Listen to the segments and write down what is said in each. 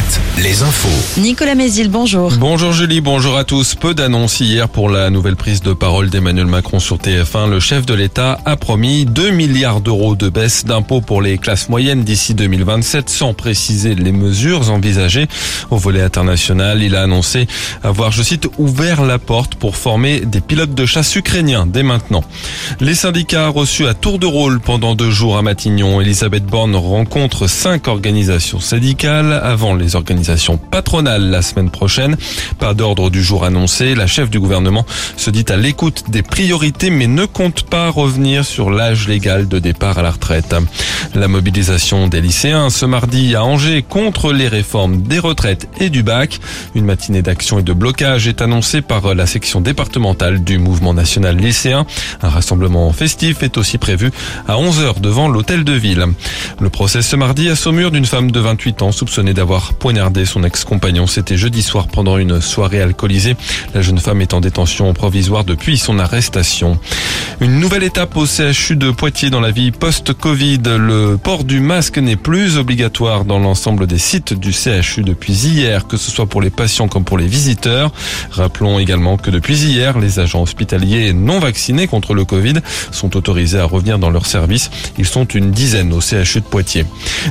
7, les infos. Nicolas Mézil, bonjour. Bonjour Julie, bonjour à tous. Peu d'annonces hier pour la nouvelle prise de parole d'Emmanuel Macron sur TF1. Le chef de l'État a promis 2 milliards d'euros de baisse d'impôts pour les classes moyennes d'ici 2027 sans préciser les mesures envisagées. Au volet international, il a annoncé avoir, je cite, ouvert la porte pour former des pilotes de chasse ukrainiens dès maintenant. Les syndicats reçus à tour de rôle pendant deux jours à Matignon. Elisabeth Borne rencontre cinq organisations syndicales avant les organisations patronales la semaine prochaine. Pas d'ordre du jour annoncé. La chef du gouvernement se dit à l'écoute des priorités mais ne compte pas revenir sur l'âge légal de départ à la retraite. La mobilisation des lycéens ce mardi à Angers contre les réformes des retraites et du bac. Une matinée d'action et de blocage est annoncée par la section départementale du mouvement national lycéen. Un rassemblement festif est aussi prévu à 11h devant l'hôtel de ville. Le procès ce mardi à Saumur d'une femme de 28 ans soupçonnée d'avoir poignardé son ex-compagnon. C'était jeudi soir pendant une soirée alcoolisée. La jeune femme est en détention provisoire depuis son arrestation. Une nouvelle étape au CHU de Poitiers dans la vie post-Covid. Le port du masque n'est plus obligatoire dans l'ensemble des sites du CHU depuis hier, que ce soit pour les patients comme pour les visiteurs. Rappelons également que depuis hier, les agents hospitaliers non vaccinés contre le Covid sont autorisés à revenir dans leur service. Ils sont une dizaine au CHU de Poitiers.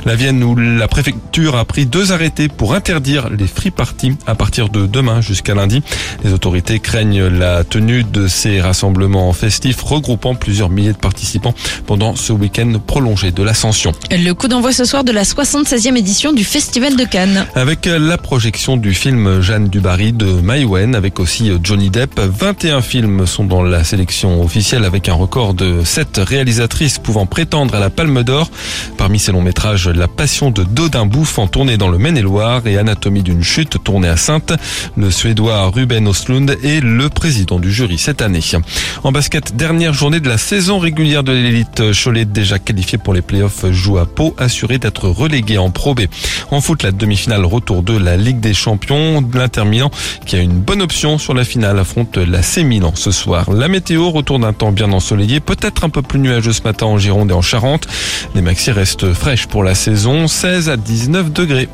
La Vienne où la préfecture a pris deux arrêtés pour interdire les free parties à partir de demain jusqu'à lundi. Les autorités craignent la tenue de ces rassemblements festifs regroupant plusieurs milliers de participants pendant ce week-end prolongé de l'Ascension. Le coup d'envoi ce soir de la 76e édition du Festival de Cannes. Avec la projection du film Jeanne Dubarry de Maïwen avec aussi Johnny Depp, 21 films sont dans la sélection officielle avec un record de 7 réalisatrices pouvant prétendre à la Palme d'Or. Parmi ces longs métrages, La Passion de Dodin Bouffant tourné dans le Maine-et-Loire et Anatomie d'une chute tournée à Sainte. Le Suédois Ruben Oslund est le président du jury cette année. En basket, dernière journée de la saison régulière de l'élite. Cholet déjà qualifié pour les playoffs joue à Pau, assuré d'être relégué en Pro B. En foot, la demi-finale retour de la Ligue des Champions. L'Inter Milan qui a une bonne option sur la finale affronte la C ce soir. La météo retour d'un temps bien ensoleillé, peut-être un peu plus nuageux ce matin en Gironde et en Charente. Les maxi restent fraîches pour la saison, 16 à 19 degrés.